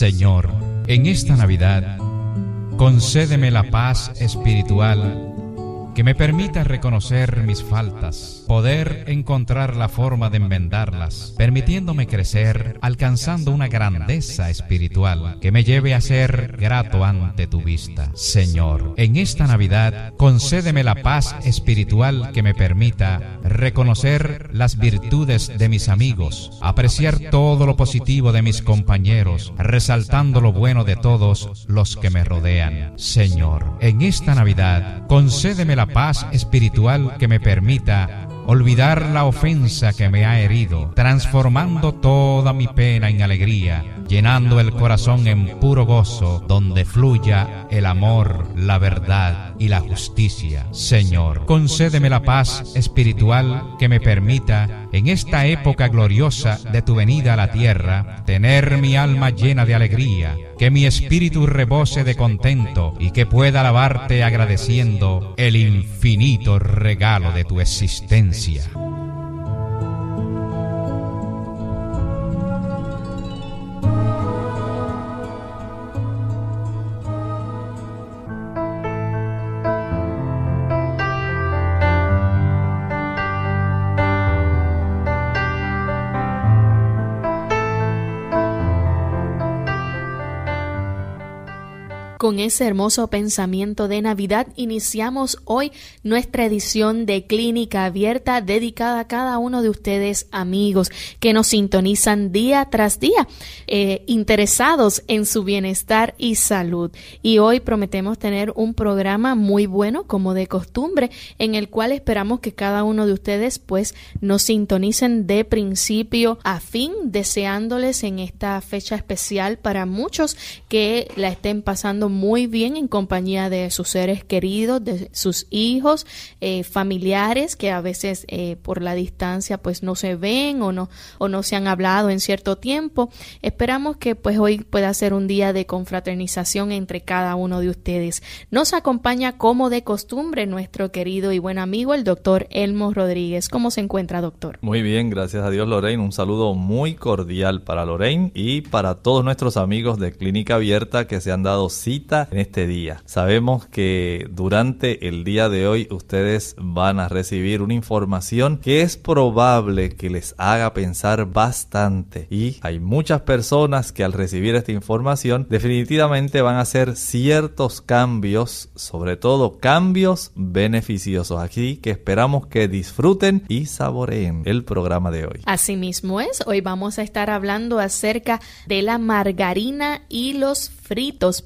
Señor, en esta Navidad, concédeme la paz espiritual que me permita reconocer mis faltas, poder encontrar la forma de enmendarlas, permitiéndome crecer, alcanzando una grandeza espiritual que me lleve a ser grato ante tu vista. Señor, en esta Navidad, concédeme la paz espiritual que me permita reconocer las virtudes de mis amigos, apreciar todo lo positivo de mis compañeros, resaltando lo bueno de todos los que me rodean. Señor, en esta Navidad, concédeme la paz espiritual que me permita olvidar la ofensa que me ha herido, transformando toda mi pena en alegría, llenando el corazón en puro gozo, donde fluya el amor, la verdad y la justicia. Señor, concédeme la paz espiritual que me permita, en esta época gloriosa de tu venida a la tierra, tener mi alma llena de alegría, que mi espíritu rebose de contento y que pueda alabarte agradeciendo el infinito regalo de tu existencia. Con ese hermoso pensamiento de Navidad iniciamos hoy nuestra edición de Clínica Abierta dedicada a cada uno de ustedes amigos que nos sintonizan día tras día, eh, interesados en su bienestar y salud. Y hoy prometemos tener un programa muy bueno como de costumbre en el cual esperamos que cada uno de ustedes pues nos sintonicen de principio a fin deseándoles en esta fecha especial para muchos que la estén pasando bien en compañía de sus seres queridos, de sus hijos, eh, familiares que a veces eh, por la distancia pues no se ven o no, o no se han hablado en cierto tiempo. Esperamos que pues hoy pueda ser un día de confraternización entre cada uno de ustedes. Nos acompaña como de costumbre nuestro querido y buen amigo el doctor Elmo Rodríguez. ¿Cómo se encuentra doctor? Muy bien, gracias a Dios Lorraine. Un saludo muy cordial para Lorraine y para todos nuestros amigos de Clínica Abierta que se han dado cita en este día. Sabemos que durante el día de hoy ustedes van a recibir una información que es probable que les haga pensar bastante y hay muchas personas que al recibir esta información definitivamente van a hacer ciertos cambios, sobre todo cambios beneficiosos. Aquí que esperamos que disfruten y saboreen el programa de hoy. Asimismo es, hoy vamos a estar hablando acerca de la margarina y los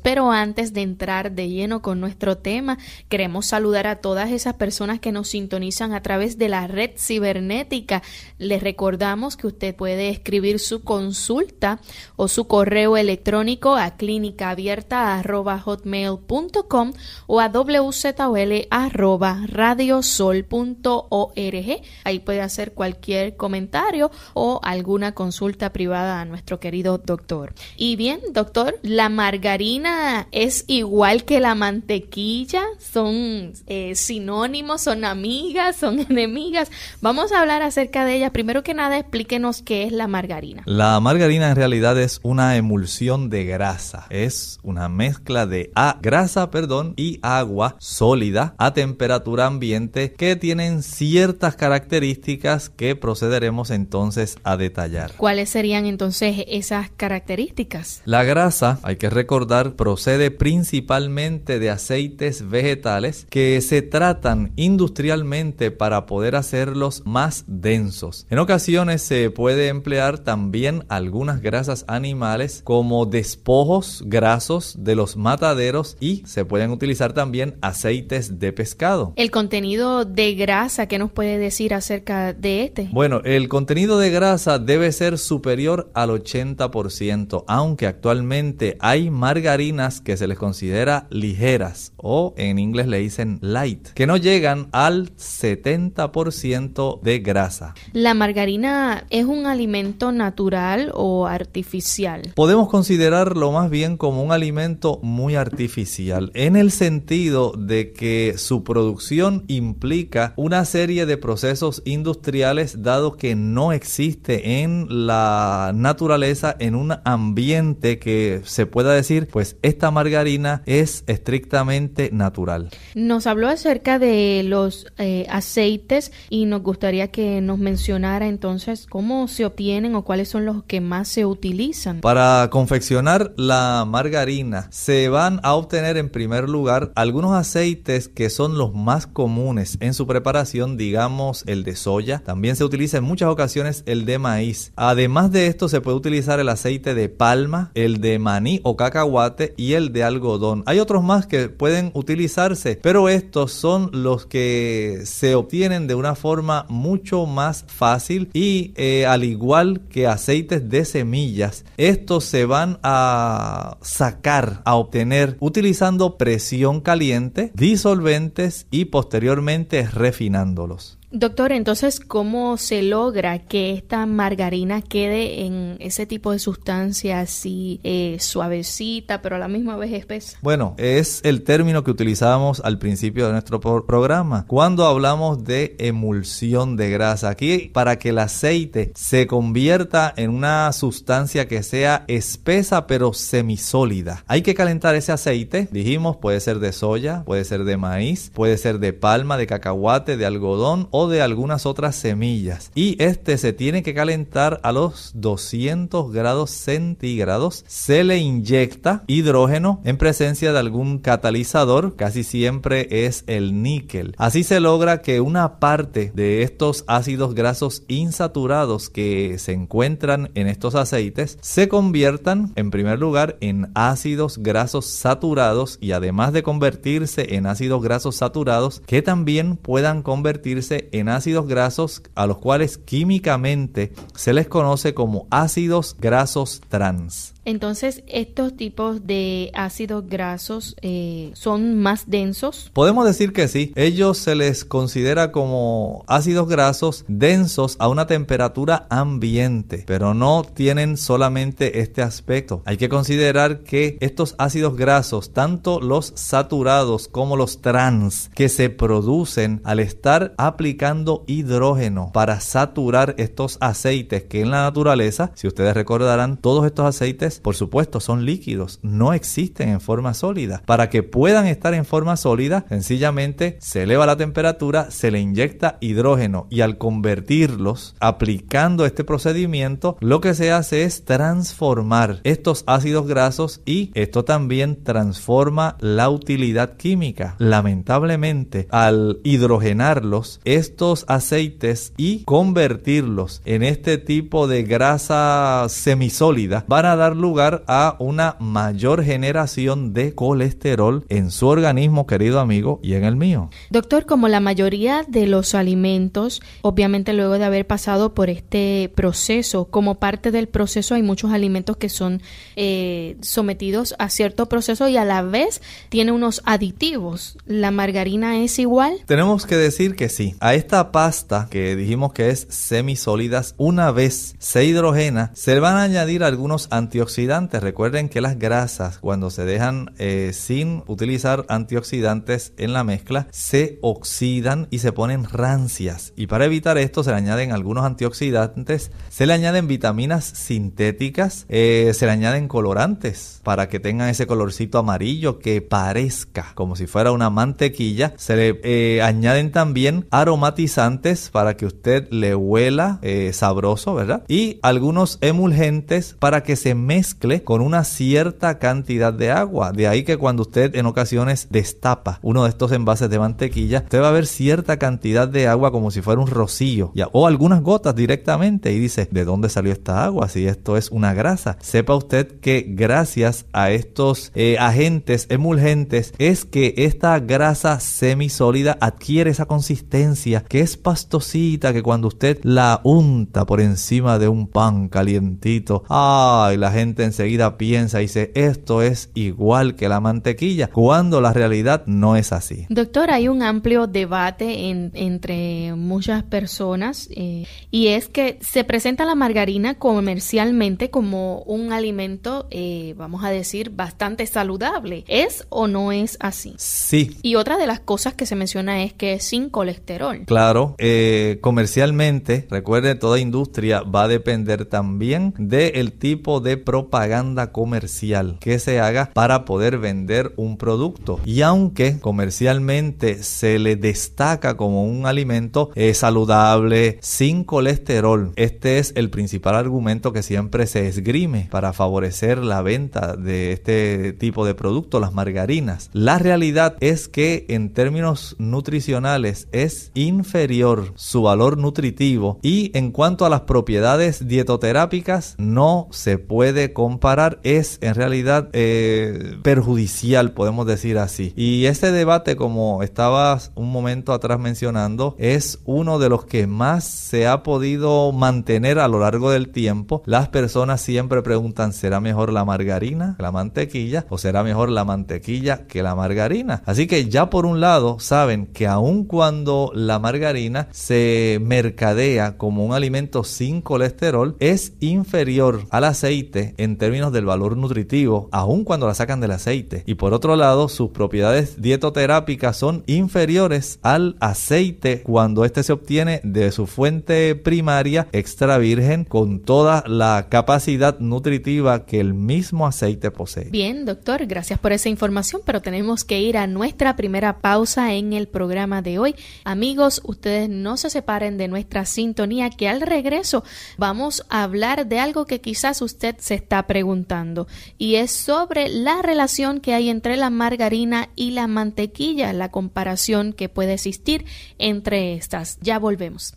pero antes de entrar de lleno con nuestro tema, queremos saludar a todas esas personas que nos sintonizan a través de la red cibernética. Les recordamos que usted puede escribir su consulta o su correo electrónico a clínicaabierta.hotmail.com o a wzl.radiosol.org. Ahí puede hacer cualquier comentario o alguna consulta privada a nuestro querido doctor. Y bien, doctor, la margarina es igual que la mantequilla, son eh, sinónimos, son amigas, son enemigas. Vamos a hablar acerca de ella. Primero que nada, explíquenos qué es la margarina. La margarina en realidad es una emulsión de grasa. Es una mezcla de a grasa, perdón, y agua sólida a temperatura ambiente que tienen ciertas características que procederemos entonces a detallar. ¿Cuáles serían entonces esas características? La grasa, hay que recordar recordar, procede principalmente de aceites vegetales que se tratan industrialmente para poder hacerlos más densos. En ocasiones se puede emplear también algunas grasas animales como despojos grasos de los mataderos y se pueden utilizar también aceites de pescado. El contenido de grasa, ¿qué nos puede decir acerca de este? Bueno, el contenido de grasa debe ser superior al 80%, aunque actualmente hay margarinas que se les considera ligeras o en inglés le dicen light, que no llegan al 70% de grasa. ¿La margarina es un alimento natural o artificial? Podemos considerarlo más bien como un alimento muy artificial, en el sentido de que su producción implica una serie de procesos industriales dado que no existe en la naturaleza, en un ambiente que se pueda decir, pues esta margarina es estrictamente natural. Nos habló acerca de los eh, aceites y nos gustaría que nos mencionara entonces cómo se obtienen o cuáles son los que más se utilizan. Para confeccionar la margarina se van a obtener en primer lugar algunos aceites que son los más comunes en su preparación, digamos el de soya. También se utiliza en muchas ocasiones el de maíz. Además de esto se puede utilizar el aceite de palma, el de maní o cacahuate y el de algodón. Hay otros más que pueden utilizarse, pero estos son los que se obtienen de una forma mucho más fácil y eh, al igual que aceites de semillas, estos se van a sacar, a obtener utilizando presión caliente, disolventes y posteriormente refinándolos. Doctor, entonces, ¿cómo se logra que esta margarina quede en ese tipo de sustancia así eh, suavecita, pero a la misma vez espesa? Bueno, es el término que utilizábamos al principio de nuestro programa, cuando hablamos de emulsión de grasa. Aquí, para que el aceite se convierta en una sustancia que sea espesa pero semisólida, hay que calentar ese aceite. Dijimos, puede ser de soya, puede ser de maíz, puede ser de palma, de cacahuate, de algodón o de algunas otras semillas. Y este se tiene que calentar a los 200 grados centígrados. Se le inyecta hidrógeno en presencia de algún catalizador, casi siempre es el níquel. Así se logra que una parte de estos ácidos grasos insaturados que se encuentran en estos aceites se conviertan en primer lugar en ácidos grasos saturados y además de convertirse en ácidos grasos saturados que también puedan convertirse en ácidos grasos a los cuales químicamente se les conoce como ácidos grasos trans. Entonces, ¿estos tipos de ácidos grasos eh, son más densos? Podemos decir que sí. Ellos se les considera como ácidos grasos densos a una temperatura ambiente, pero no tienen solamente este aspecto. Hay que considerar que estos ácidos grasos, tanto los saturados como los trans, que se producen al estar aplicando hidrógeno para saturar estos aceites que en la naturaleza, si ustedes recordarán, todos estos aceites por supuesto, son líquidos, no existen en forma sólida. Para que puedan estar en forma sólida, sencillamente se eleva la temperatura, se le inyecta hidrógeno y al convertirlos, aplicando este procedimiento, lo que se hace es transformar estos ácidos grasos y esto también transforma la utilidad química. Lamentablemente, al hidrogenarlos, estos aceites y convertirlos en este tipo de grasa semisólida van a dar lugar a una mayor generación de colesterol en su organismo, querido amigo, y en el mío. Doctor, como la mayoría de los alimentos, obviamente luego de haber pasado por este proceso, como parte del proceso hay muchos alimentos que son eh, sometidos a cierto proceso y a la vez tiene unos aditivos. ¿La margarina es igual? Tenemos que decir que sí. A esta pasta que dijimos que es semisólidas, una vez se hidrogena, se van a añadir algunos antioxidantes Recuerden que las grasas, cuando se dejan eh, sin utilizar antioxidantes en la mezcla, se oxidan y se ponen rancias. Y para evitar esto se le añaden algunos antioxidantes, se le añaden vitaminas sintéticas, eh, se le añaden colorantes para que tengan ese colorcito amarillo que parezca como si fuera una mantequilla. Se le eh, añaden también aromatizantes para que usted le huela sabroso, ¿verdad? Y algunos emulgentes para que se mezcle con una cierta cantidad de agua. De ahí que cuando usted en ocasiones destapa uno de estos envases de mantequilla, usted va a ver cierta cantidad de agua como si fuera un rocío ya, o algunas gotas directamente y dice, ¿de dónde salió esta agua? Si esto es una grasa. Sepa usted que gracias a estos eh, agentes emulgentes es que esta grasa semisólida adquiere esa consistencia que es pastosita, que cuando usted la unta por encima de un pan calientito, ay, la gente enseguida piensa y dice, esto es igual que la mantequilla, cuando la realidad no es así. Doctor, hay un amplio debate entre muchas personas eh, y es que se presenta la margarina comercialmente como un alimento, eh, vamos a decir, bastante saludable. ¿Es o no es así? Sí. Y otra de las cosas que se menciona es que es sin colesterol. Claro, eh, comercialmente, recuerde, toda industria va a depender también del tipo de propaganda comercial que se haga para poder vender un producto. Y aunque comercialmente se le destaca como un alimento eh, saludable, sin colesterol, este es el principal argumento que siempre se esgrime para favorecer la venta de este tipo de producto, las margarinas. La realidad es que en términos nutricionales es inferior su valor nutritivo y en cuanto a las propiedades dietoterápicas no se puede comparar, es en realidad eh, perjudicial, podemos decir así. Y este debate, como estabas un momento atrás mencionando, es uno de los que más se ha podido mantener a lo largo del tiempo. Las personas siempre preguntan, ¿será mejor la margarina que la mantequilla o será mejor la mantequilla que la margarina? Así que ya por un lado saben que aun cuando la margarina se mercadea como un alimento sin colesterol, es inferior al aceite en términos del valor nutritivo, aun cuando la sacan del aceite. Y por otro lado, sus propiedades dietoterápicas son inferiores al aceite cuando este se obtiene de su fuente primaria extra virgen con toda la capacidad nutritiva que el mismo aceite posee. Bien, doctor, gracias por esa información, pero tenemos que ir a nuestra primera pausa en el programa de hoy. Amigos, ustedes no se separen de nuestra sintonía que al regreso vamos a hablar de algo que quizás usted se está preguntando y es sobre la relación que hay entre la margarina y la mantequilla, la comparación que puede existir entre estas. Ya volvemos.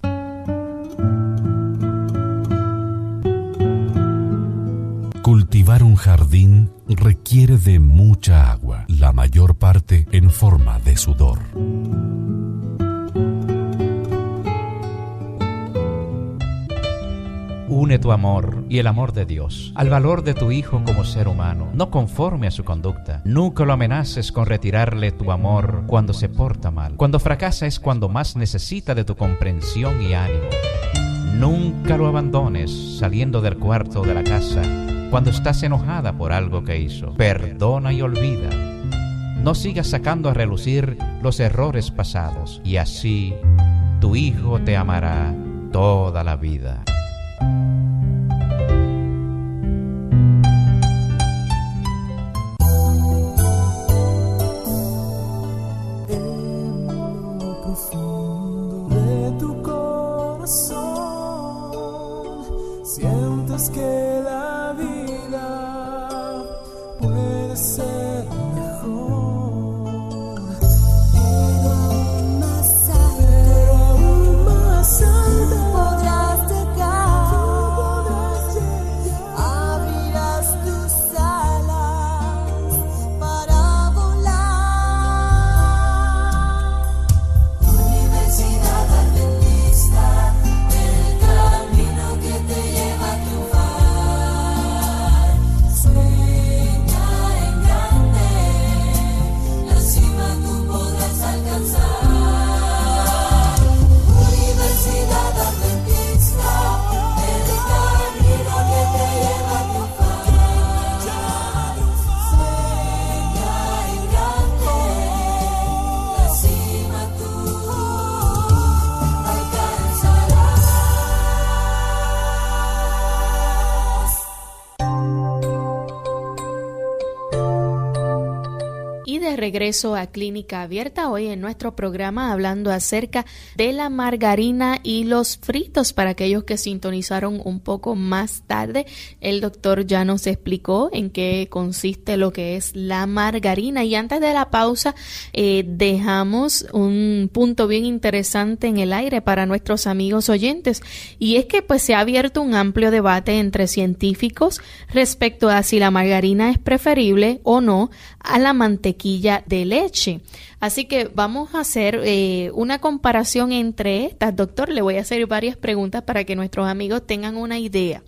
Cultivar un jardín requiere de mucha agua, la mayor parte en forma de sudor. Une tu amor y el amor de Dios al valor de tu hijo como ser humano, no conforme a su conducta. Nunca lo amenaces con retirarle tu amor cuando se porta mal. Cuando fracasa es cuando más necesita de tu comprensión y ánimo. Nunca lo abandones saliendo del cuarto de la casa cuando estás enojada por algo que hizo. Perdona y olvida. No sigas sacando a relucir los errores pasados y así tu hijo te amará toda la vida. A Clínica Abierta, hoy en nuestro programa hablando acerca de la margarina y los fritos. Para aquellos que sintonizaron un poco más tarde, el doctor ya nos explicó en qué consiste lo que es la margarina. Y antes de la pausa, eh, dejamos un punto bien interesante en el aire para nuestros amigos oyentes. Y es que pues se ha abierto un amplio debate entre científicos respecto a si la margarina es preferible o no a la mantequilla de delete Así que vamos a hacer eh, una comparación entre estas. Doctor, le voy a hacer varias preguntas para que nuestros amigos tengan una idea.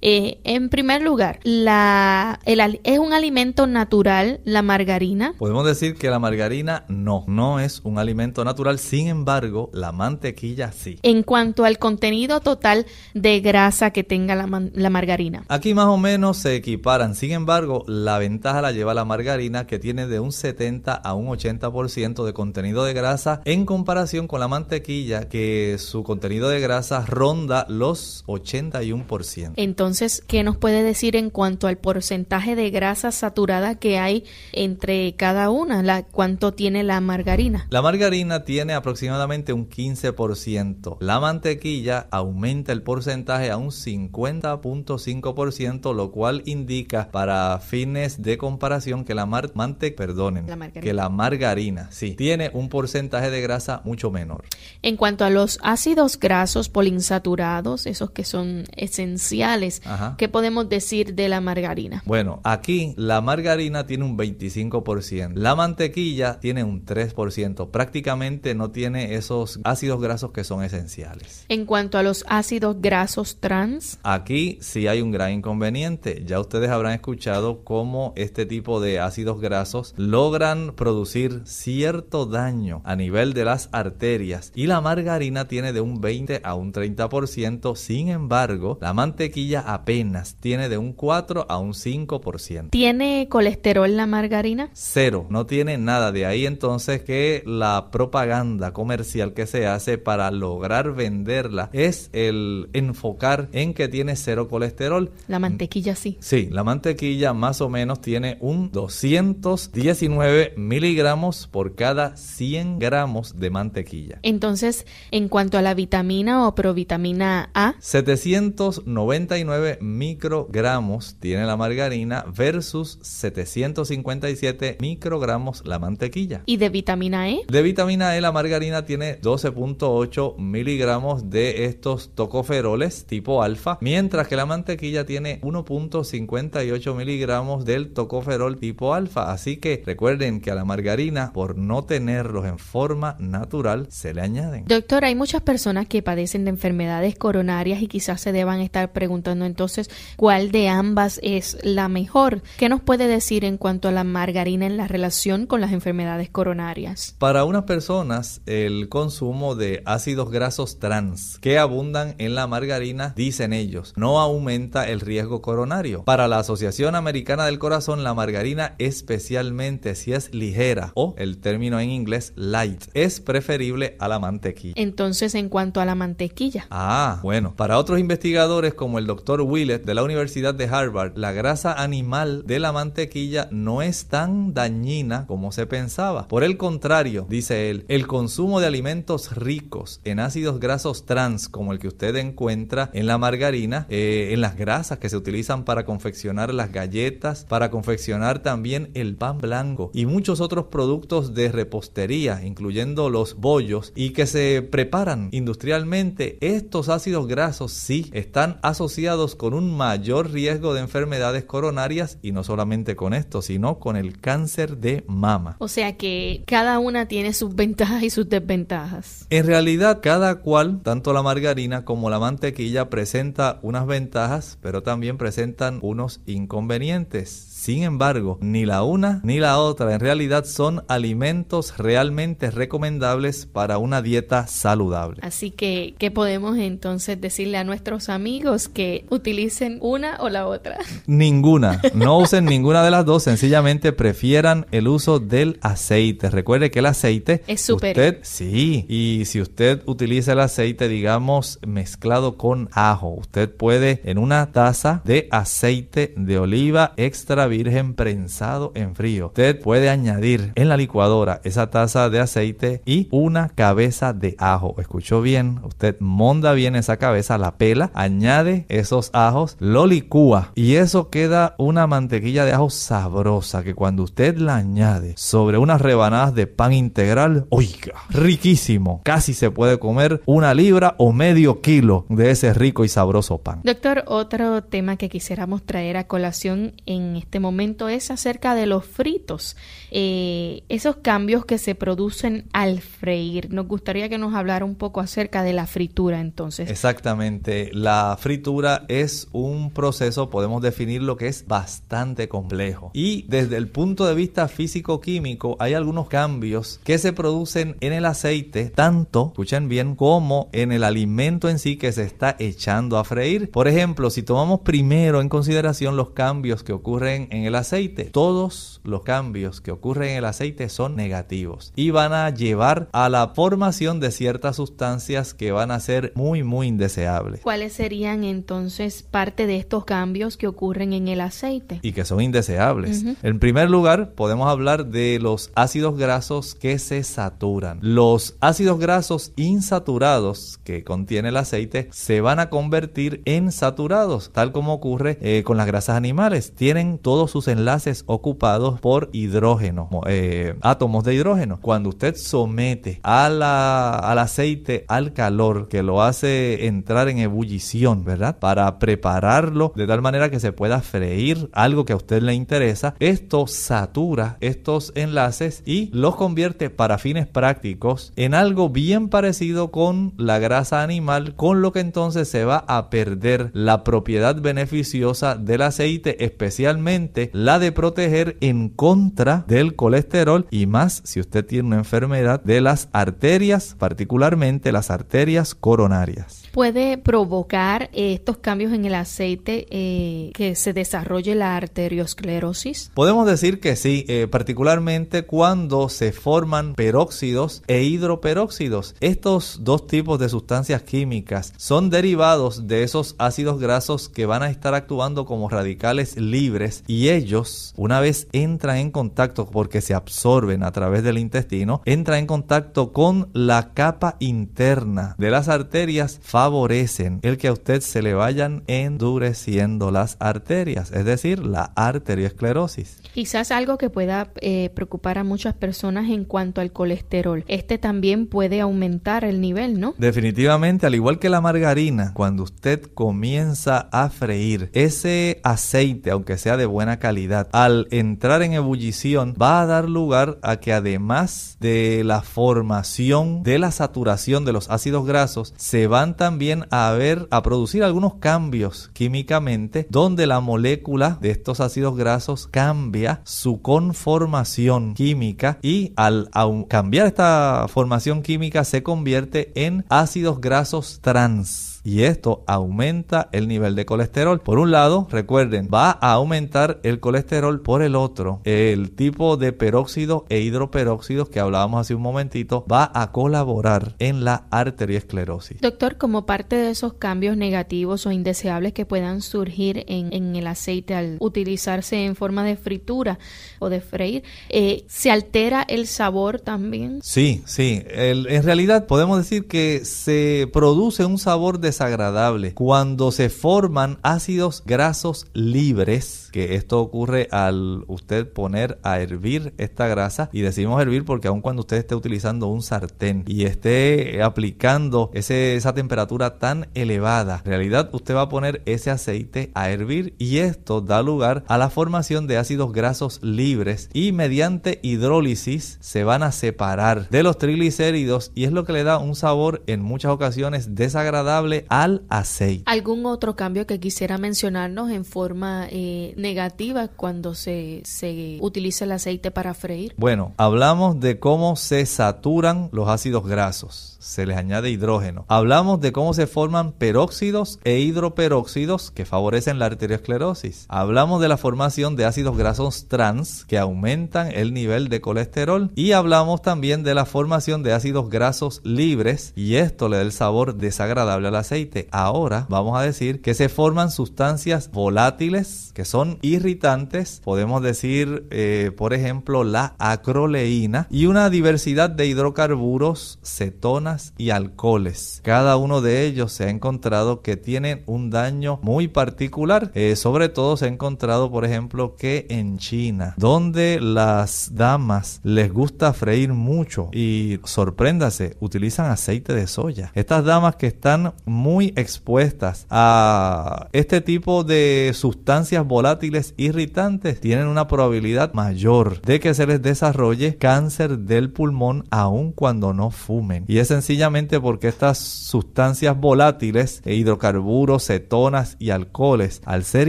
Eh, en primer lugar, la, ¿es un alimento natural la margarina? Podemos decir que la margarina no, no es un alimento natural. Sin embargo, la mantequilla sí. En cuanto al contenido total de grasa que tenga la, la margarina. Aquí más o menos se equiparan. Sin embargo, la ventaja la lleva la margarina que tiene de un 70 a un 80% de contenido de grasa en comparación con la mantequilla que su contenido de grasa ronda los 81%. Entonces, ¿qué nos puede decir en cuanto al porcentaje de grasa saturada que hay entre cada una? La, ¿Cuánto tiene la margarina? La margarina tiene aproximadamente un 15%. La mantequilla aumenta el porcentaje a un 50.5%, lo cual indica para fines de comparación que la mante perdonen, que la margarina sí, tiene un porcentaje de grasa mucho menor. En cuanto a los ácidos grasos poliinsaturados, esos que son esenciales, ¿qué podemos decir de la margarina? Bueno, aquí la margarina tiene un 25%, la mantequilla tiene un 3%, prácticamente no tiene esos ácidos grasos que son esenciales. En cuanto a los ácidos grasos trans, aquí sí hay un gran inconveniente. Ya ustedes habrán escuchado cómo este tipo de ácidos grasos logran producir cierto daño a nivel de las arterias y la margarina tiene de un 20 a un 30%, sin embargo, la mantequilla apenas tiene de un 4 a un 5%. ¿Tiene colesterol la margarina? Cero, no tiene nada. De ahí entonces que la propaganda comercial que se hace para lograr venderla es el enfocar en que tiene cero colesterol. La mantequilla sí. Sí, la mantequilla más o menos tiene un 219 miligramos por cada 100 gramos de mantequilla. Entonces, en cuanto a la vitamina o provitamina A, 799 microgramos tiene la margarina versus 757 microgramos la mantequilla. ¿Y de vitamina E? De vitamina E la margarina tiene 12.8 miligramos de estos tocoferoles tipo alfa, mientras que la mantequilla tiene 1.58 miligramos del tocoferol tipo alfa. Así que recuerden que a la margarina, por no tenerlos en forma natural, se le añaden. Doctor, hay muchas personas que padecen de enfermedades coronarias y quizás se deban estar preguntando entonces cuál de ambas es la mejor. ¿Qué nos puede decir en cuanto a la margarina en la relación con las enfermedades coronarias? Para unas personas, el consumo de ácidos grasos trans que abundan en la margarina, dicen ellos, no aumenta el riesgo coronario. Para la Asociación Americana del Corazón, la margarina, especialmente si es ligera o el término en inglés light, es preferible a la mantequilla. Entonces, en cuanto a la mantequilla. Ah, bueno, para otros investigadores como el doctor Willett de la Universidad de Harvard, la grasa animal de la mantequilla no es tan dañina como se pensaba. Por el contrario, dice él, el consumo de alimentos ricos en ácidos grasos trans, como el que usted encuentra en la margarina, eh, en las grasas que se utilizan para confeccionar las galletas, para confeccionar también el pan blanco y muchos otros productos de repostería, incluyendo los bollos, y que se preparan industrialmente, estos ácidos grasos sí están asociados con un mayor riesgo de enfermedades coronarias y no solamente con esto, sino con el cáncer de mama. O sea que cada una tiene sus ventajas y sus desventajas. En realidad, cada cual, tanto la margarina como la mantequilla, presenta unas ventajas, pero también presentan unos inconvenientes. Sin embargo, ni la una ni la otra en realidad son alimentos realmente recomendables para una dieta saludable. Así que, ¿qué podemos entonces decirle a nuestros amigos? Que Utilicen una o la otra. Ninguna. No usen ninguna de las dos. Sencillamente prefieran el uso del aceite. Recuerde que el aceite es súper. Usted, sí. Y si usted utiliza el aceite, digamos, mezclado con ajo, usted puede en una taza de aceite de oliva extra virgen prensado en frío. Usted puede añadir en la licuadora esa taza de aceite y una cabeza de ajo. ¿Escuchó bien? Usted monda bien esa cabeza, la pela, añade esos ajos, lo licúa y eso queda una mantequilla de ajo sabrosa que cuando usted la añade sobre unas rebanadas de pan integral, oiga, riquísimo. Casi se puede comer una libra o medio kilo de ese rico y sabroso pan. Doctor, otro tema que quisiéramos traer a colación en este momento es acerca de los fritos. Eh, esos cambios que se producen al freír. Nos gustaría que nos hablara un poco acerca de la fritura entonces. Exactamente. La fritura es un proceso, podemos definir lo que es bastante complejo. Y desde el punto de vista físico-químico hay algunos cambios que se producen en el aceite, tanto, escuchen bien, como en el alimento en sí que se está echando a freír. Por ejemplo, si tomamos primero en consideración los cambios que ocurren en el aceite, todos los cambios que ocurren en el aceite son negativos y van a llevar a la formación de ciertas sustancias que van a ser muy muy indeseables. ¿Cuáles serían entonces parte de estos cambios que ocurren en el aceite? Y que son indeseables. En primer lugar, podemos hablar de los ácidos grasos que se saturan. Los ácidos grasos insaturados que contiene el aceite se van a convertir en saturados, tal como ocurre eh, con las grasas animales. Tienen sus enlaces ocupados por hidrógeno, eh, átomos de hidrógeno. Cuando usted somete a al aceite al calor que lo hace entrar en ebullición, ¿verdad? Para prepararlo de tal manera que se pueda freír algo que a usted le interesa. Esto satura estos enlaces y los convierte para fines prácticos en algo bien parecido con la grasa animal, con lo que entonces se va a perder la propiedad beneficiosa del aceite, especialmente la de proteger en contra del colesterol y más si usted tiene una enfermedad de las arterias, particularmente las arterias coronarias puede provocar eh, estos cambios en el aceite eh, que se desarrolle la arteriosclerosis? Podemos decir que sí, eh, particularmente cuando se forman peróxidos e hidroperóxidos. Estos dos tipos de sustancias químicas son derivados de esos ácidos grasos que van a estar actuando como radicales libres y ellos, una vez entran en contacto porque se absorben a través del intestino, entran en contacto con la capa interna de las arterias favorecen el que a usted se le vayan endureciendo las arterias, es decir, la arteriosclerosis. Quizás algo que pueda eh, preocupar a muchas personas en cuanto al colesterol. Este también puede aumentar el nivel, ¿no? Definitivamente, al igual que la margarina, cuando usted comienza a freír ese aceite, aunque sea de buena calidad, al entrar en ebullición va a dar lugar a que además de la formación de la saturación de los ácidos grasos, se van también a a producir algunos cambios químicamente donde la molécula de estos ácidos grasos cambia su conformación química y al cambiar esta formación química se convierte en ácidos grasos trans y esto aumenta el nivel de colesterol. Por un lado, recuerden, va a aumentar el colesterol, por el otro, el tipo de peróxido e hidroperóxidos que hablábamos hace un momentito va a colaborar en la arteriosclerosis. Doctor, como parte de esos cambios negativos o indeseables que puedan surgir en, el aceite al utilizarse en forma de fritura o de freír, eh, ¿se altera el sabor también? Sí, sí. en realidad podemos decir que se produce un sabor de desagradable. Cuando se forman ácidos grasos libres, que esto ocurre al usted poner a hervir esta grasa y decimos hervir porque aun cuando usted esté utilizando un sartén y esté aplicando esa temperatura tan elevada, en realidad usted va a poner ese aceite a hervir y esto da lugar a la formación de ácidos grasos libres y mediante hidrólisis se van a separar de los triglicéridos y es lo que le da un sabor en muchas ocasiones desagradable al aceite. ¿Algún otro cambio que quisiera mencionarnos en forma eh, negativa cuando se, se utiliza el aceite para freír? Bueno, hablamos de cómo se saturan los ácidos grasos se les añade hidrógeno. Hablamos de cómo se forman peróxidos e hidroperóxidos que favorecen la arteriosclerosis. Hablamos de la formación de ácidos grasos trans que aumentan el nivel de colesterol y hablamos también de la formación de ácidos grasos libres y esto le da el sabor desagradable al aceite. Ahora vamos a decir que se forman sustancias volátiles que son irritantes. Podemos decir, eh, por ejemplo, la acroleína y una diversidad de hidrocarburos, cetonas, y alcoholes. Cada uno de ellos se ha encontrado que tienen un daño muy particular. Eh, sobre todo se ha encontrado, por ejemplo, que en China, donde las damas les gusta freír mucho y sorpréndase, utilizan aceite de soya. Estas damas que están muy expuestas a este tipo de sustancias volátiles irritantes tienen una probabilidad mayor de que se les desarrolle cáncer del pulmón aun cuando no fumen. Y es sencillamente porque estas sustancias volátiles, e hidrocarburos, cetonas y alcoholes, al ser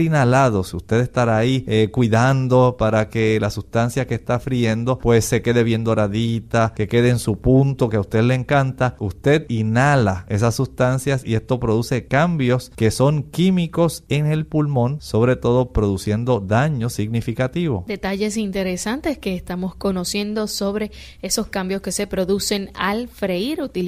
inhalados, usted estará ahí eh, cuidando para que la sustancia que está friendo pues se quede bien doradita, que quede en su punto que a usted le encanta, usted inhala esas sustancias y esto produce cambios que son químicos en el pulmón, sobre todo produciendo daño significativo. Detalles interesantes que estamos conociendo sobre esos cambios que se producen al freír utilizando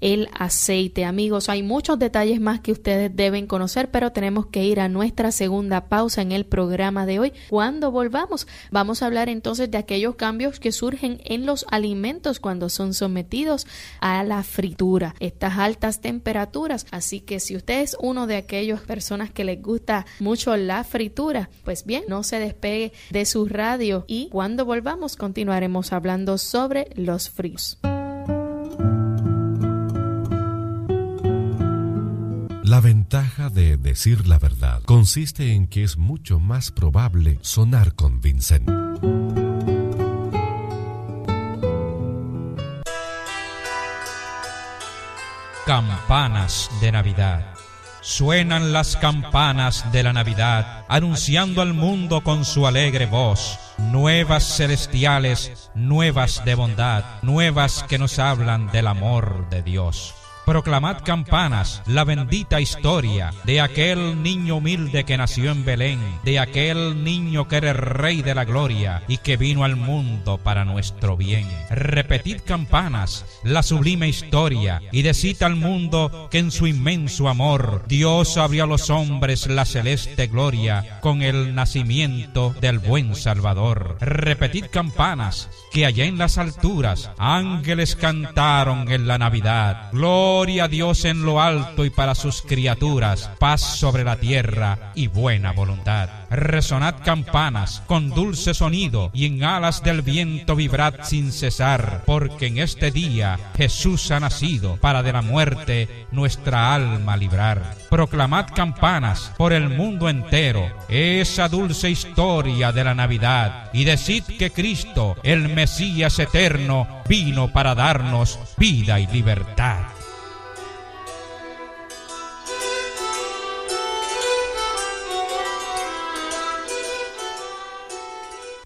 el aceite. Amigos, hay muchos detalles más que ustedes deben conocer, pero tenemos que ir a nuestra segunda pausa en el programa de hoy. Cuando volvamos, vamos a hablar entonces de aquellos cambios que surgen en los alimentos cuando son sometidos a la fritura, estas altas temperaturas. Así que si usted es uno de aquellas personas que les gusta mucho la fritura, pues bien, no se despegue de su radio y cuando volvamos continuaremos hablando sobre los fríos. Ventaja de decir la verdad consiste en que es mucho más probable sonar convincente. Campanas de Navidad. Suenan las campanas de la Navidad, anunciando al mundo con su alegre voz, nuevas celestiales, nuevas de bondad, nuevas que nos hablan del amor de Dios. Proclamad campanas la bendita historia de aquel niño humilde que nació en Belén, de aquel niño que era rey de la gloria y que vino al mundo para nuestro bien. Repetid campanas la sublime historia y decid al mundo que en su inmenso amor Dios abrió a los hombres la celeste gloria con el nacimiento del buen Salvador. Repetid campanas que allá en las alturas ángeles cantaron en la Navidad. Gloria a Dios en lo alto y para sus criaturas, paz sobre la tierra y buena voluntad. Resonad campanas con dulce sonido y en alas del viento vibrad sin cesar, porque en este día Jesús ha nacido para de la muerte nuestra alma librar. Proclamad campanas por el mundo entero esa dulce historia de la Navidad y decid que Cristo, el Mesías eterno, vino para darnos vida y libertad.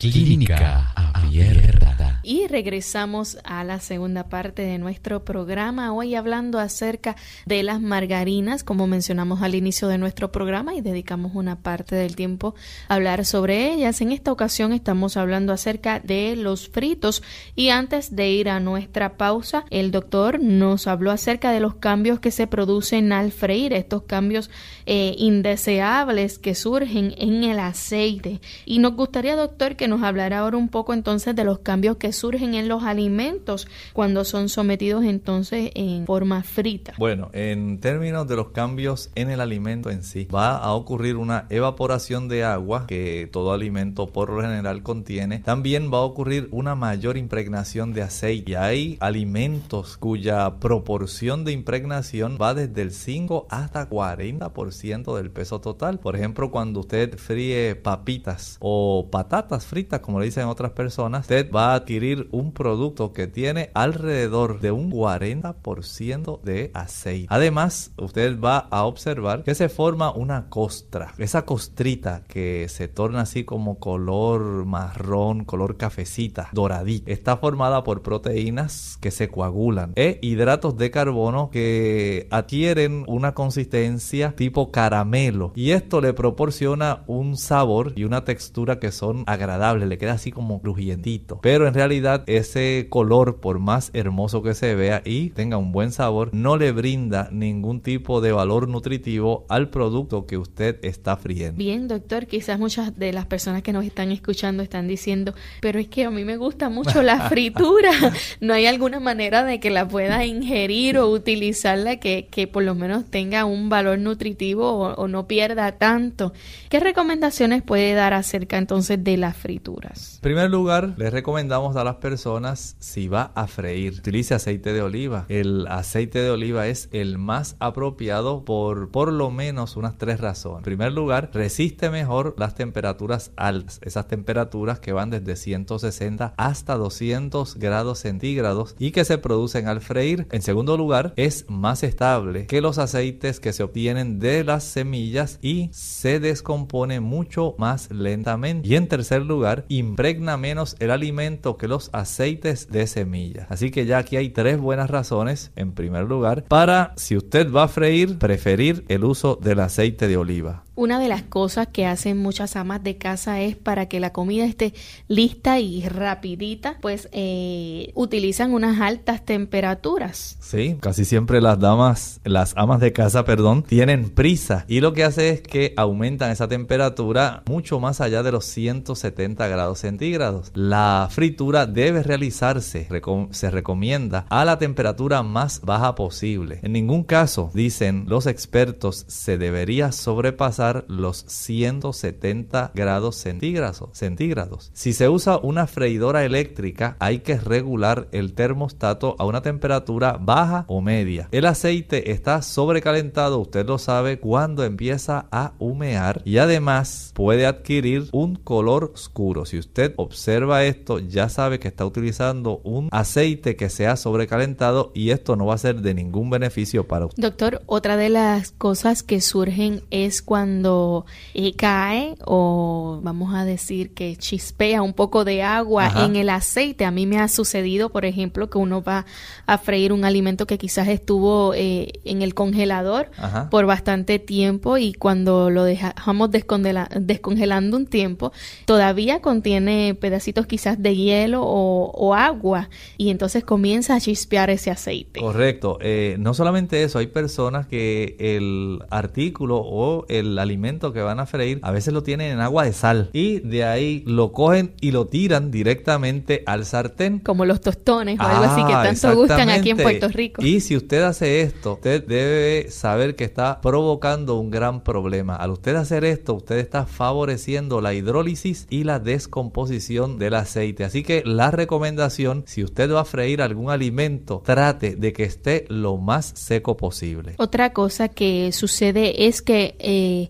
Clínica Abierta. Y regresamos a la segunda parte de nuestro programa, hoy hablando acerca de las margarinas, como mencionamos al inicio de nuestro programa y dedicamos una parte del tiempo a hablar sobre ellas. En esta ocasión estamos hablando acerca de los fritos y antes de ir a nuestra pausa, el doctor nos habló acerca de los cambios que se producen al freír, estos cambios eh, indeseables que surgen en el aceite. Y nos gustaría, doctor, que nos hablará ahora un poco entonces de los cambios que surgen en los alimentos cuando son sometidos entonces en forma frita. Bueno, en términos de los cambios en el alimento en sí, va a ocurrir una evaporación de agua que todo alimento por lo general contiene. También va a ocurrir una mayor impregnación de aceite. Y hay alimentos cuya proporción de impregnación va desde el 5 hasta 40% del peso total. Por ejemplo, cuando usted fríe papitas o patatas fritas, como le dicen otras personas, usted va a adquirir un producto que tiene alrededor de un 40% de aceite. Además, usted va a observar que se forma una costra. Esa costrita que se torna así como color marrón, color cafecita, doradita. Está formada por proteínas que se coagulan e hidratos de carbono que adquieren una consistencia tipo caramelo. Y esto le proporciona un sabor y una textura que son agradables. Le queda así como crujientito. Pero en realidad ese color, por más hermoso que se vea y tenga un buen sabor, no le brinda ningún tipo de valor nutritivo al producto que usted está friendo. Bien, doctor, quizás muchas de las personas que nos están escuchando están diciendo, pero es que a mí me gusta mucho la fritura. ¿No hay alguna manera de que la pueda ingerir o utilizarla que, que por lo menos tenga un valor nutritivo o, o no pierda tanto? ¿Qué recomendaciones puede dar acerca entonces de las frituras? En primer lugar, les recomendamos las personas si va a freír, utilice aceite de oliva. El aceite de oliva es el más apropiado por por lo menos unas tres razones. En primer lugar, resiste mejor las temperaturas altas, esas temperaturas que van desde 160 hasta 200 grados centígrados y que se producen al freír. En segundo lugar, es más estable que los aceites que se obtienen de las semillas y se descompone mucho más lentamente. Y en tercer lugar, impregna menos el alimento que los aceites de semillas. Así que ya aquí hay tres buenas razones, en primer lugar, para si usted va a freír, preferir el uso del aceite de oliva. Una de las cosas que hacen muchas amas de casa es para que la comida esté lista y rapidita, pues eh, utilizan unas altas temperaturas. Sí, casi siempre las damas, las amas de casa, perdón, tienen prisa y lo que hace es que aumentan esa temperatura mucho más allá de los 170 grados centígrados. La fritura debe realizarse, se recomienda, a la temperatura más baja posible. En ningún caso, dicen los expertos, se debería sobrepasar los 170 grados centígrados, Si se usa una freidora eléctrica, hay que regular el termostato a una temperatura baja o media. El aceite está sobrecalentado, usted lo sabe, cuando empieza a humear y además puede adquirir un color oscuro. Si usted observa esto, ya sabe que está utilizando un aceite que se ha sobrecalentado y esto no va a ser de ningún beneficio para usted. Doctor, otra de las cosas que surgen es cuando cuando eh, cae o vamos a decir que chispea un poco de agua en el aceite. A mí me ha sucedido, por ejemplo, que uno va a freír un alimento que quizás estuvo eh, en el congelador por bastante tiempo y cuando lo dejamos descongelando un tiempo, todavía contiene pedacitos quizás de hielo o, agua y entonces comienza a chispear ese aceite. Correcto. Eh, no solamente eso, hay personas que el artículo o el alimento que van a freír, a veces lo tienen en agua de sal y de ahí lo cogen y lo tiran directamente al sartén. Como los tostones o algo así que ah, tanto gustan aquí en Puerto Rico. Y si usted hace esto, usted debe saber que está provocando un gran problema. Al usted hacer esto, usted está favoreciendo la hidrólisis y la descomposición del aceite. Así que la recomendación, si usted va a freír algún alimento, trate de que esté lo más seco posible. Otra cosa que sucede es que eh,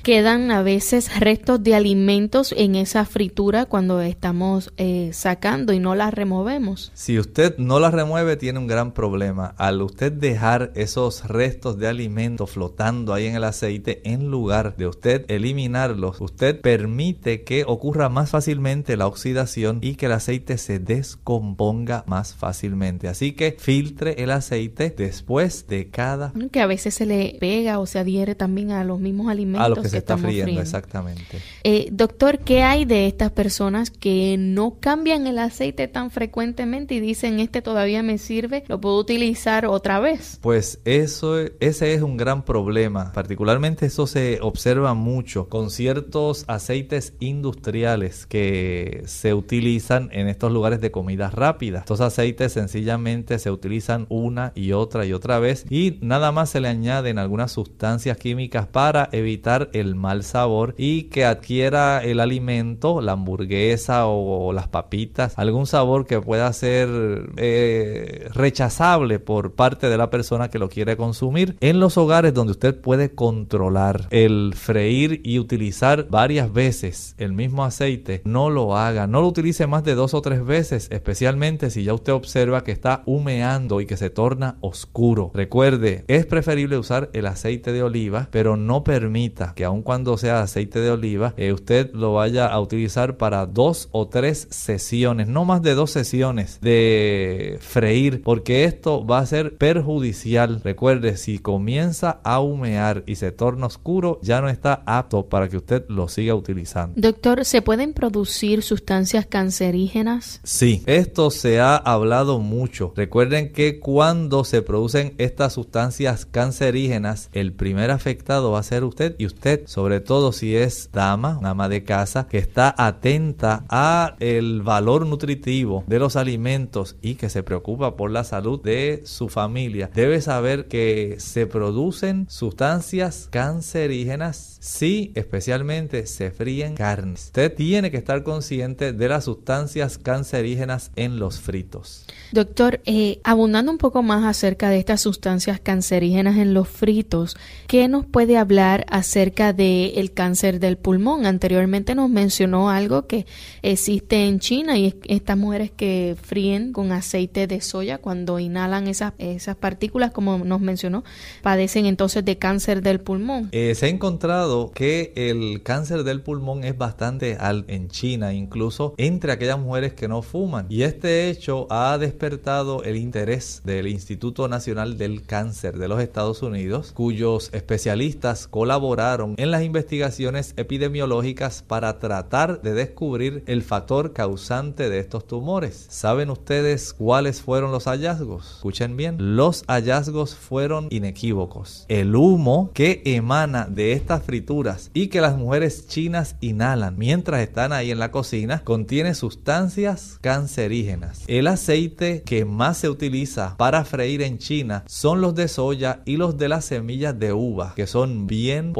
quedan a veces restos de alimentos en esa fritura cuando estamos eh, sacando y no las removemos. Si usted no las remueve tiene un gran problema. Al usted dejar esos restos de alimentos flotando ahí en el aceite, en lugar de usted eliminarlos, usted permite que ocurra más fácilmente la oxidación y que el aceite se descomponga más fácilmente. Así que filtre el aceite después de cada... Que a veces se le pega o se adhiere también a los mismos alimentos a lo que, se está friendo, exactamente. Eh, doctor, ¿qué hay de estas personas que no cambian el aceite tan frecuentemente y dicen este todavía me sirve, lo puedo utilizar otra vez? Pues eso, ese es un gran problema. Particularmente eso se observa mucho con ciertos aceites industriales que se utilizan en estos lugares de comida rápida. Estos aceites sencillamente se utilizan una y otra y otra vez y nada más se le añaden algunas sustancias químicas para evitar evitar el mal sabor y que adquiera el alimento, la hamburguesa o, las papitas, algún sabor que pueda ser eh, rechazable por parte de la persona que lo quiere consumir en los hogares donde usted puede controlar el freír y utilizar varias veces el mismo aceite, no lo haga, no lo utilice más de dos o tres veces, especialmente si ya usted observa que está humeando y que se torna oscuro. Recuerde, es preferible usar el aceite de oliva, pero no permita que aun cuando sea aceite de oliva, eh, usted lo vaya a utilizar para dos o tres sesiones, no más de dos sesiones de freír, porque esto va a ser perjudicial. Recuerde, si comienza a humear y se torna oscuro, ya no está apto para que usted lo siga utilizando. Doctor, ¿se pueden producir sustancias cancerígenas? Sí, esto se ha hablado mucho. Recuerden que cuando se producen estas sustancias cancerígenas, el primer afectado va a ser usted y usted, sobre todo si es dama, ama de casa, que está atenta a el valor nutritivo de los alimentos y que se preocupa por la salud de su familia, debe saber que se producen sustancias cancerígenas si especialmente se fríen carnes. Usted tiene que estar consciente de las sustancias cancerígenas en los fritos. Doctor, eh, abundando un poco más acerca de estas sustancias cancerígenas en los fritos, ¿qué nos puede hablar acerca del el cáncer del pulmón? Anteriormente nos mencionó algo que existe en China y estas mujeres que fríen con aceite de soya cuando inhalan esas, esas partículas, como nos mencionó, padecen entonces de cáncer del pulmón. Eh, se ha encontrado que el cáncer del pulmón es bastante alto en China, incluso entre aquellas mujeres que no fuman. Y este hecho ha despertado el interés del Instituto Nacional del Cáncer de los Estados Unidos, cuyos especialistas colaboraron en las investigaciones epidemiológicas para tratar de descubrir el factor causante de estos tumores. ¿Saben ustedes cuáles fueron los hallazgos? Escuchen bien, los hallazgos fueron inequívocos. El humo que emana de estas frituras y que las mujeres chinas inhalan mientras están ahí en la cocina contiene sustancias cancerígenas. El aceite que más se utiliza para freír en China son los de soya y los de las semillas de uva, que son bien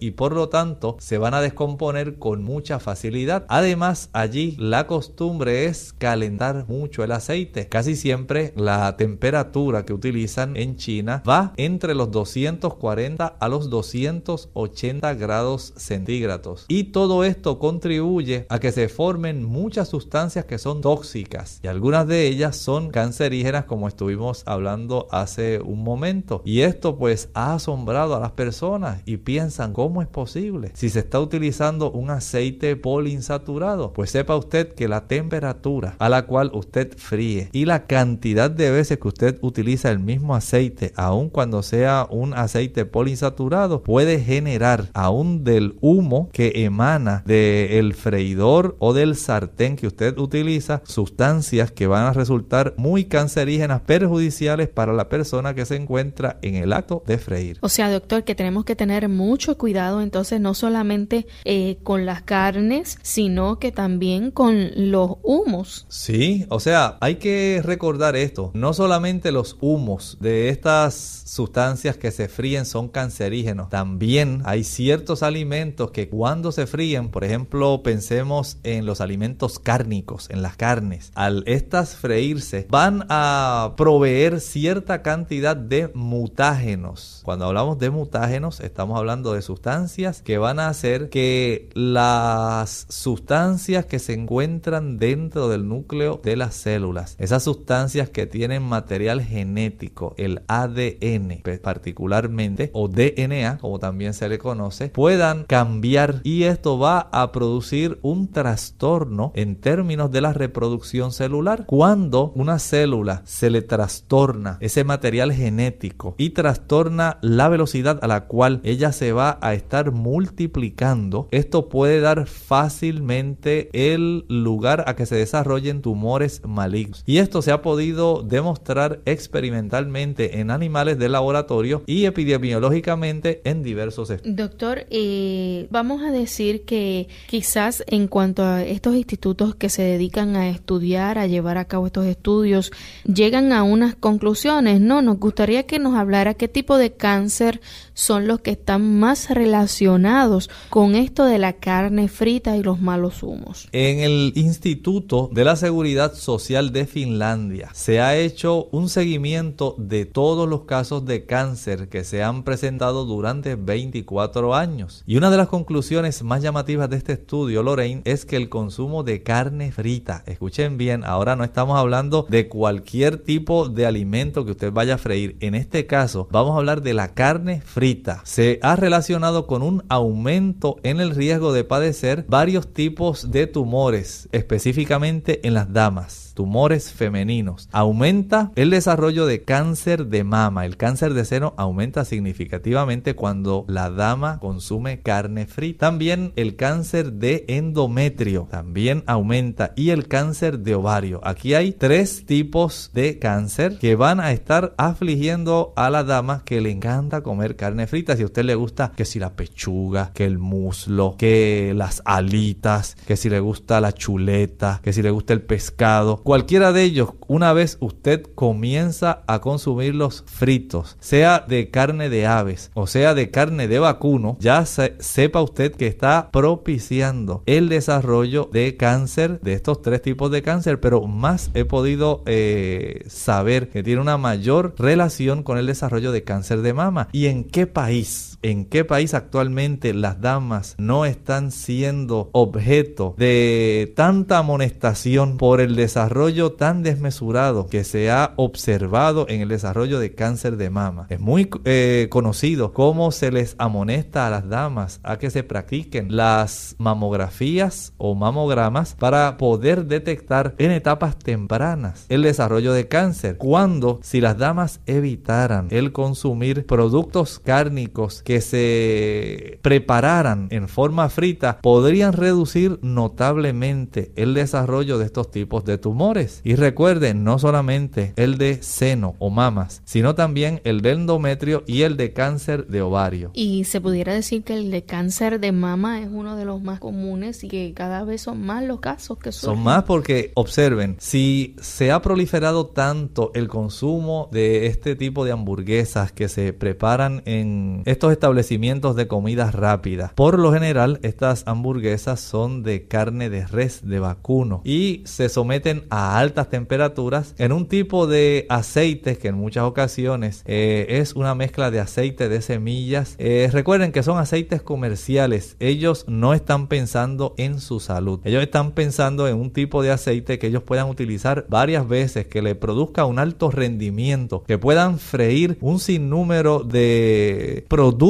y por lo tanto se van a descomponer con mucha facilidad. Además, allí la costumbre es calentar mucho el aceite. Casi siempre la temperatura que utilizan en China va entre los 240 a los 280 grados centígrados. Y todo esto contribuye a que se formen muchas sustancias que son tóxicas y algunas de ellas son cancerígenas como estuvimos hablando hace un momento. Y esto pues ha asombrado a las personas y piensan cómo es posible si se está utilizando un aceite poliinsaturado. Pues sepa usted que la temperatura a la cual usted fríe y la cantidad de veces que usted utiliza el mismo aceite, aun cuando sea un aceite poliinsaturado, puede generar aún del humo que emana del freidor o del sartén que usted utiliza sustancias que van a resultar muy cancerígenas, perjudiciales para la persona que se encuentra en el acto de freír. O sea, doctor, que tenemos que tener mucho cuidado entonces no solamente eh, con las carnes, sino que también con los humos. Sí, o sea, hay que recordar esto, no solamente los humos de estas sustancias que se fríen son cancerígenos, también hay ciertos alimentos que cuando se fríen, por ejemplo, pensemos en los alimentos cárnicos, en las carnes, al estas freírse van a proveer cierta cantidad de mutágenos. Cuando hablamos de mutágenos, estamos hablando de sustancias que van a hacer que las sustancias que se encuentran dentro del núcleo de las células, esas sustancias que tienen material genético, el ADN particularmente, o DNA, como también se le conoce, puedan cambiar y esto va a producir un trastorno en términos de la reproducción celular. Cuando una célula se le trastorna ese material genético y trastorna la velocidad a la cual ella se va a estar multiplicando, esto puede dar fácilmente el lugar a que se desarrollen tumores malignos. Y esto se ha podido demostrar experimentalmente en animales de laboratorio y epidemiológicamente en diversos estudios. Doctor, eh, vamos a decir que quizás en cuanto a estos institutos que se dedican a estudiar, a llevar a cabo estos estudios, llegan a unas conclusiones, ¿no? Nos gustaría que nos hablara qué tipo de cáncer son los que están más relacionados con esto de la carne frita y los malos humos. En el Instituto de la Seguridad Social de Finlandia se ha hecho un seguimiento de todos los casos de cáncer que se han presentado durante 24 años. Y una de las conclusiones más llamativas de este estudio, Lorraine, es que el consumo de carne frita, escuchen bien, ahora no estamos hablando de cualquier tipo de alimento que usted vaya a freír. En este caso, vamos a hablar de la carne frita. Se ha relacionado con un aumento en el riesgo de padecer varios tipos de tumores, específicamente en las damas tumores femeninos. Aumenta el desarrollo de cáncer de mama. El cáncer de seno aumenta significativamente cuando la dama consume carne frita. También el cáncer de endometrio también aumenta y el cáncer de ovario. Aquí hay tres tipos de cáncer que van a estar afligiendo a la dama que le encanta comer carne frita. Si a usted le gusta que si la pechuga, que el muslo, que las alitas, que si le gusta la chuleta, que si le gusta el pescado, Cualquiera de ellos, una vez usted comienza a consumir los fritos, sea de carne de aves o sea de carne de vacuno, ya sepa usted que está propiciando el desarrollo de cáncer, de estos tres tipos de cáncer, pero más he podido eh, saber que tiene una mayor relación con el desarrollo de cáncer de mama. ¿Y en qué país? ¿En qué país actualmente las damas no están siendo objeto de tanta amonestación por el desarrollo tan desmesurado que se ha observado en el desarrollo de cáncer de mama. Es muy eh, conocido cómo se les amonesta a las damas a que se practiquen las mamografías o mamogramas para poder detectar en etapas tempranas el desarrollo de cáncer. Cuando si las damas evitaran el consumir productos cárnicos que se prepararan en forma frita, podrían reducir notablemente el desarrollo de estos tipos de tumores y recuerden, no solamente el de seno o mamas, sino también el de endometrio y el de cáncer de ovario. Y se pudiera decir que el de cáncer de mama es uno de los más comunes y que cada vez son más los casos que. Son más porque, observen, si se ha proliferado tanto el consumo de este tipo de hamburguesas que se preparan en estos establecimientos de comidas rápidas, por lo general estas hamburguesas son de carne de res, de vacuno, y se someten a altas temperaturas en un tipo de aceites que en muchas ocasiones eh, es una mezcla de aceite de semillas. Eh, recuerden que son aceites comerciales. Ellos no están pensando en su salud. Ellos están pensando en un tipo de aceite que ellos puedan utilizar varias veces, que le produzca un alto rendimiento, que puedan freír un sinnúmero de productos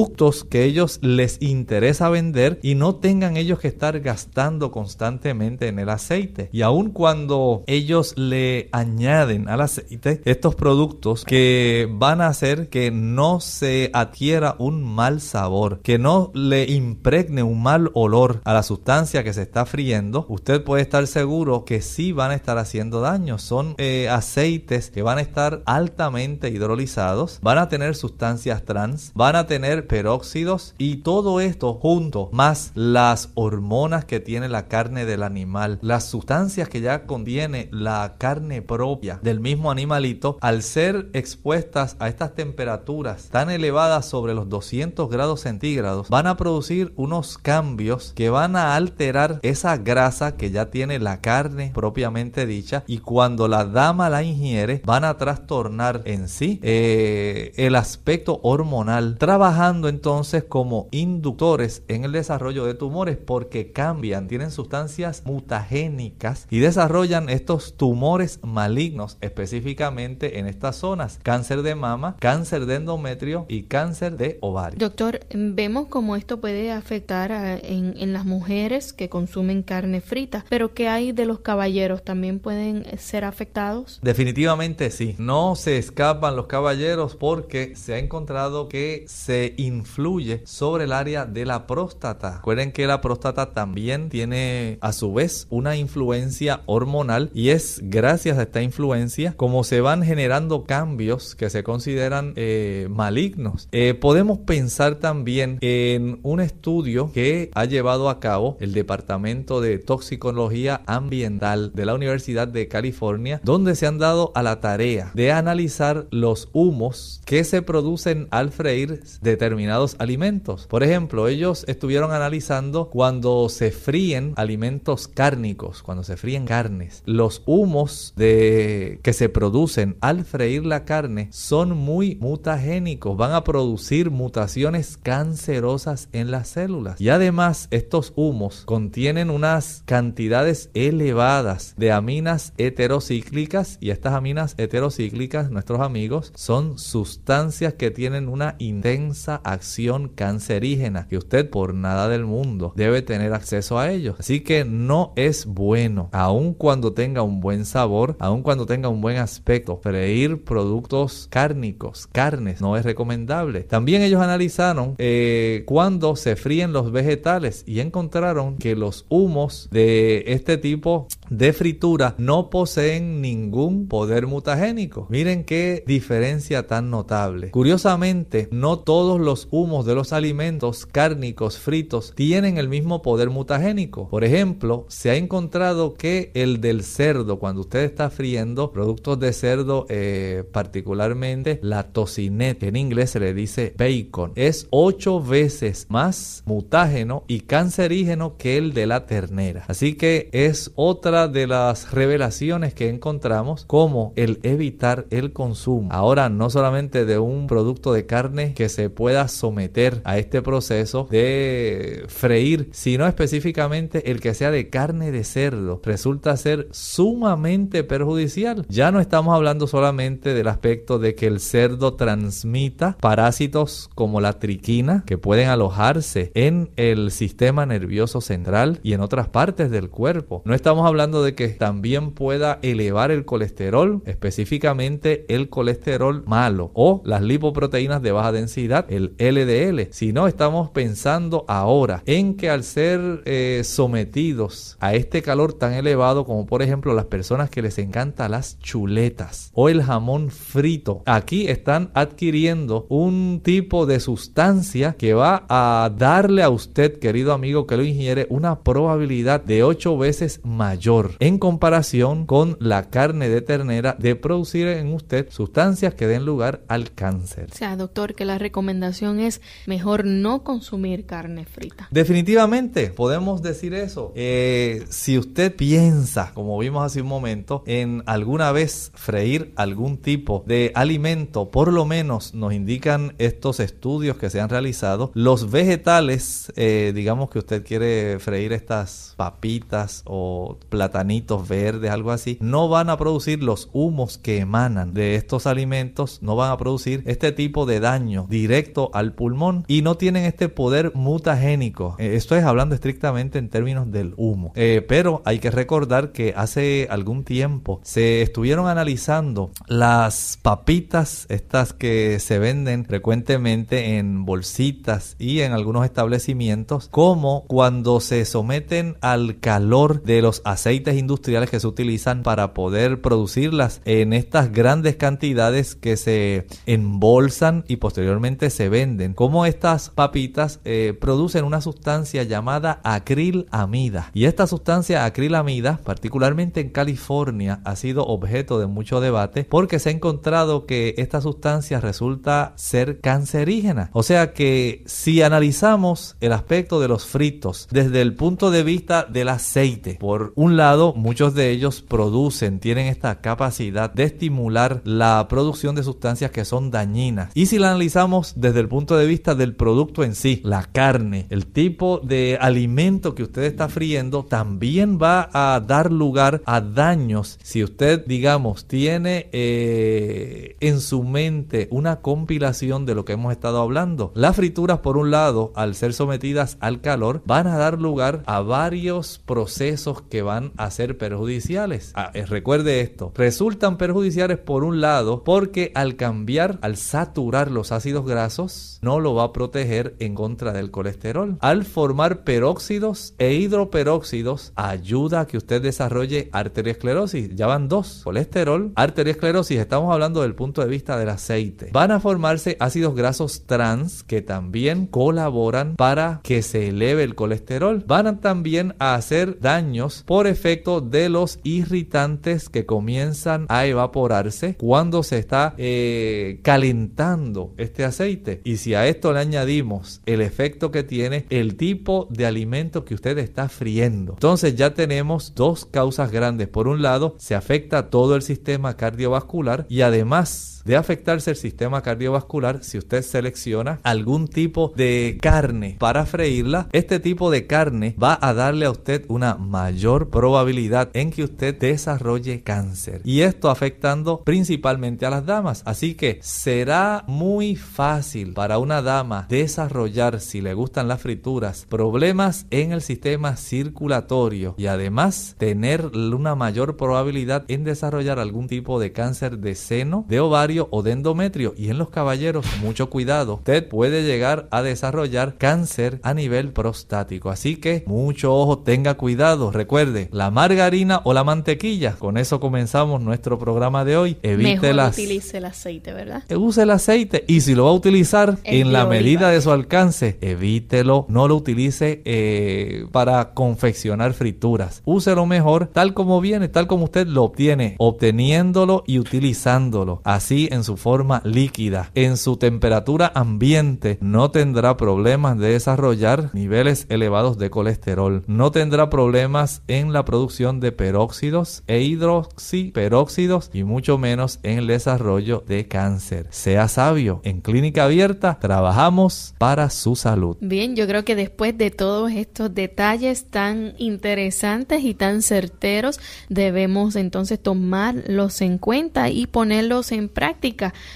que ellos les interesa vender y no tengan ellos que estar gastando constantemente en el aceite. Y aun cuando ellos le añaden al aceite estos productos que van a hacer que no se adquiera un mal sabor, que no le impregne un mal olor a la sustancia que se está friendo, usted puede estar seguro que sí van a estar haciendo daño. Son eh, aceites que van a estar altamente hidrolizados, van a tener sustancias trans, van a tener peróxidos y todo esto junto más las hormonas que tiene la carne del animal, las sustancias que ya contiene la carne propia del mismo animalito, al ser expuestas a estas temperaturas tan elevadas sobre los 200 grados centígrados, van a producir unos cambios que van a alterar esa grasa que ya tiene la carne propiamente dicha y cuando la dama la ingiere van a trastornar en sí eh, el aspecto hormonal, trabajando entonces como inductores en el desarrollo de tumores porque cambian, tienen sustancias mutagénicas y desarrollan estos tumores malignos específicamente en estas zonas, cáncer de mama, cáncer de endometrio y cáncer de ovario. Doctor, vemos cómo esto puede afectar en, en, las mujeres que consumen carne frita, pero ¿qué hay de los caballeros? ¿También pueden ser afectados? Definitivamente sí, no se escapan los caballeros porque se ha encontrado que se influye sobre el área de la próstata. Recuerden que la próstata también tiene a su vez una influencia hormonal y es gracias a esta influencia como se van generando cambios que se consideran eh, malignos. Eh, podemos pensar también en un estudio que ha llevado a cabo el Departamento de Toxicología Ambiental de la Universidad de California, donde se han dado a la tarea de analizar los humos que se producen al freír, determinar determinados alimentos. Por ejemplo, ellos estuvieron analizando cuando se fríen alimentos cárnicos, cuando se fríen carnes, los humos que se producen al freír la carne son muy mutagénicos, van a producir mutaciones cancerosas en las células. Y además estos humos contienen unas cantidades elevadas de aminas heterocíclicas y estas aminas heterocíclicas, nuestros amigos, son sustancias que tienen una intensa acción cancerígena que usted por nada del mundo debe tener acceso a ellos. Así que no es bueno, aun cuando tenga un buen sabor, aun cuando tenga un buen aspecto, freír productos cárnicos, carnes, no es recomendable. También ellos analizaron eh, cuando se fríen los vegetales y encontraron que los humos de este tipo de fritura no poseen ningún poder mutagénico. Miren qué diferencia tan notable. Curiosamente, no todos los humos de los alimentos cárnicos fritos tienen el mismo poder mutagénico. Por ejemplo, se ha encontrado que el del cerdo, cuando usted está friendo productos de cerdo, eh, particularmente la tocineta, en inglés se le dice bacon, es ocho veces más mutágeno y cancerígeno que el de la ternera. Así que es otra de las revelaciones que encontramos como el evitar el consumo. Ahora no solamente de un producto de carne que se pueda someter a este proceso de freír, sino específicamente el que sea de carne de cerdo resulta ser sumamente perjudicial. Ya no estamos hablando solamente del aspecto de que el cerdo transmita parásitos como la triquina que pueden alojarse en el sistema nervioso central y en otras partes del cuerpo. No estamos hablando de que también pueda elevar el colesterol, específicamente el colesterol malo o las lipoproteínas de baja densidad, el LDL, sino estamos pensando ahora en que al ser eh, sometidos a este calor tan elevado como por ejemplo las personas que les encanta las chuletas o el jamón frito, aquí están adquiriendo un tipo de sustancia que va a darle a usted, querido amigo que lo ingiere, una probabilidad de 8 veces mayor en comparación con la carne de ternera de producir en usted sustancias que den lugar al cáncer. O sea, doctor, que la recomendación es mejor no consumir carne frita. Definitivamente, podemos decir eso. Eh, si usted piensa, como vimos hace un momento, en alguna vez freír algún tipo de alimento, por lo menos nos indican estos estudios que se han realizado, los vegetales, eh, digamos que usted quiere freír estas papitas o platanitos verdes, algo así, no van a producir los humos que emanan de estos alimentos, no van a producir este tipo de daño directo al pulmón y no tienen este poder mutagénico. Eh, esto es hablando estrictamente en términos del humo. Eh, pero hay que recordar que hace algún tiempo se estuvieron analizando las papitas, estas que se venden frecuentemente en bolsitas y en algunos establecimientos, como cuando se someten al calor de los aceites industriales que se utilizan para poder producirlas en estas grandes cantidades que se embolsan y posteriormente se venden. Como estas papitas eh, producen una sustancia llamada acrilamida. Y esta sustancia acrilamida, particularmente en California, ha sido objeto de mucho debate porque se ha encontrado que esta sustancia resulta ser cancerígena. O sea que si analizamos el aspecto de los fritos desde el punto de vista del aceite, por un lado, muchos de ellos producen, tienen esta capacidad de estimular la producción de sustancias que son dañinas. Y si la analizamos desde el punto de vista del producto en sí, la carne, el tipo de alimento que usted está friendo, también va a dar lugar a daños. Si usted, digamos, tiene eh, en su mente una compilación de lo que hemos estado hablando, las frituras, por un lado, al ser sometidas al calor, van a dar lugar a varios procesos que van a ser perjudiciales. Ah, eh, recuerde esto, resultan perjudiciales por un lado porque al cambiar, al saturar los ácidos grasos, no lo va a proteger en contra del colesterol. Al formar peróxidos e hidroperóxidos, ayuda a que usted desarrolle arteriosclerosis. Ya van dos, colesterol, arteriosclerosis, estamos hablando del punto de vista del aceite. Van a formarse ácidos grasos trans que también colaboran para que se eleve el colesterol. Van también a hacer daños por efecto efecto de los irritantes que comienzan a evaporarse cuando se está eh, calentando este aceite. Y si a esto le añadimos el efecto que tiene el tipo de alimento que usted está friendo, entonces ya tenemos dos causas grandes. Por un lado, se afecta todo el sistema cardiovascular y además de afectarse el sistema cardiovascular si usted selecciona algún tipo de carne para freírla. Este tipo de carne va a darle a usted una mayor probabilidad en que usted desarrolle cáncer. Y esto afectando principalmente a las damas. Así que será muy fácil para una dama desarrollar, si le gustan las frituras, problemas en el sistema circulatorio y además tener una mayor probabilidad en desarrollar algún tipo de cáncer de seno, de ovario o de endometrio. Y en los caballeros, mucho cuidado, usted puede llegar a desarrollar cáncer a nivel prostático. Así que mucho ojo, tenga cuidado. Recuerde, la margarina o la mantequilla. Con eso comenzamos nuestro programa de hoy. Evite Mejor utilice el aceite, ¿verdad? Eh, use el aceite y si lo va a utilizar en la medida de su alcance, evítelo. No lo utilice eh, para confeccionar frituras. Úselo mejor tal como viene, tal como usted lo obtiene, obteniéndolo y utilizándolo. Así en su forma líquida, en su temperatura ambiente, no tendrá problemas de desarrollar niveles elevados de colesterol, no tendrá problemas en la producción de peróxidos e hidroxiperóxidos y mucho menos en el desarrollo de cáncer. Sea sabio, en clínica abierta trabajamos para su salud. Bien, yo creo que después de todos estos detalles tan interesantes y tan certeros, debemos entonces tomarlos en cuenta y ponerlos en práctica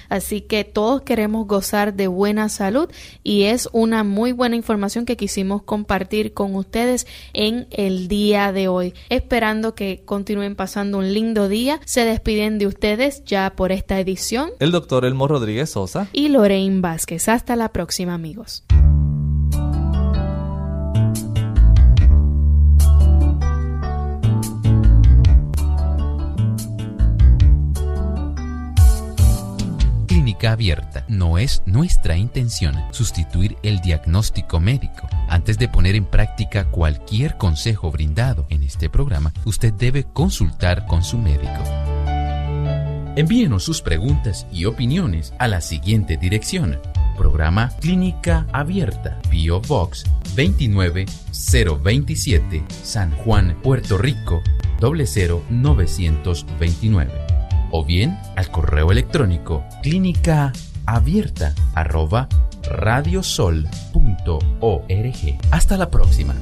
Así que todos queremos gozar de buena salud y es una muy buena información que quisimos compartir con ustedes en el día de hoy. Esperando que continúen pasando un lindo día. Se despiden de ustedes ya por esta edición. El doctor Elmo Rodríguez Sosa y Lorraine Vázquez. Hasta la próxima amigos. Abierta. No es nuestra intención sustituir el diagnóstico médico. Antes de poner en práctica cualquier consejo brindado en este programa, usted debe consultar con su médico. Envíenos sus preguntas y opiniones a la siguiente dirección. Programa Clínica Abierta, Bio Box 29027, San Juan, Puerto Rico, 00929 o bien al correo electrónico clínica abierta arroba radiosol.org. Hasta la próxima.